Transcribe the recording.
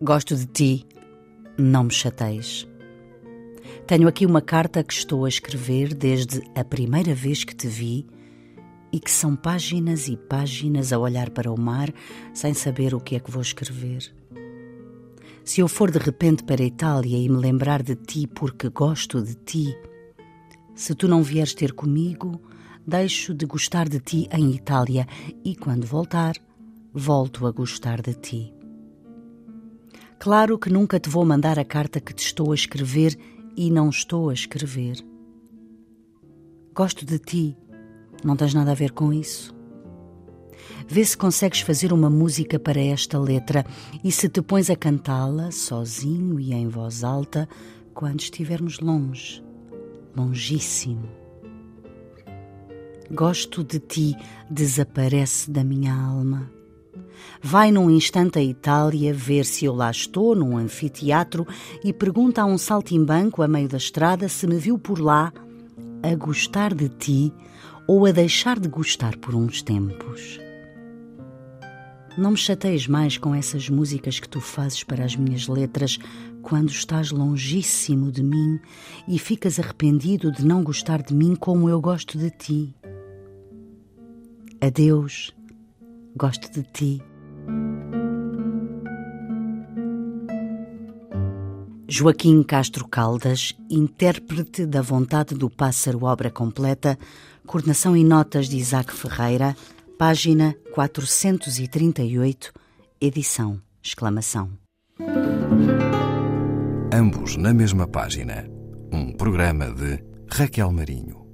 Gosto de ti, não me chateis. Tenho aqui uma carta que estou a escrever desde a primeira vez que te vi e que são páginas e páginas a olhar para o mar sem saber o que é que vou escrever. Se eu for de repente para a Itália e me lembrar de ti porque gosto de ti, se tu não vieres ter comigo, deixo de gostar de ti em Itália e quando voltar, volto a gostar de ti. Claro que nunca te vou mandar a carta que te estou a escrever e não estou a escrever. Gosto de ti, não tens nada a ver com isso. Vê se consegues fazer uma música para esta letra e se te pões a cantá-la sozinho e em voz alta quando estivermos longe, longíssimo. Gosto de ti, desaparece da minha alma. Vai num instante à Itália ver se eu lá estou, num anfiteatro, e pergunta a um saltimbanco a meio da estrada se me viu por lá a gostar de ti ou a deixar de gostar por uns tempos. Não me chateis mais com essas músicas que tu fazes para as minhas letras quando estás longíssimo de mim e ficas arrependido de não gostar de mim como eu gosto de ti. Adeus, gosto de ti. Joaquim Castro Caldas, intérprete da Vontade do Pássaro, obra completa, coordenação e notas de Isaac Ferreira, página 438, edição, exclamação. Ambos na mesma página. Um programa de Raquel Marinho.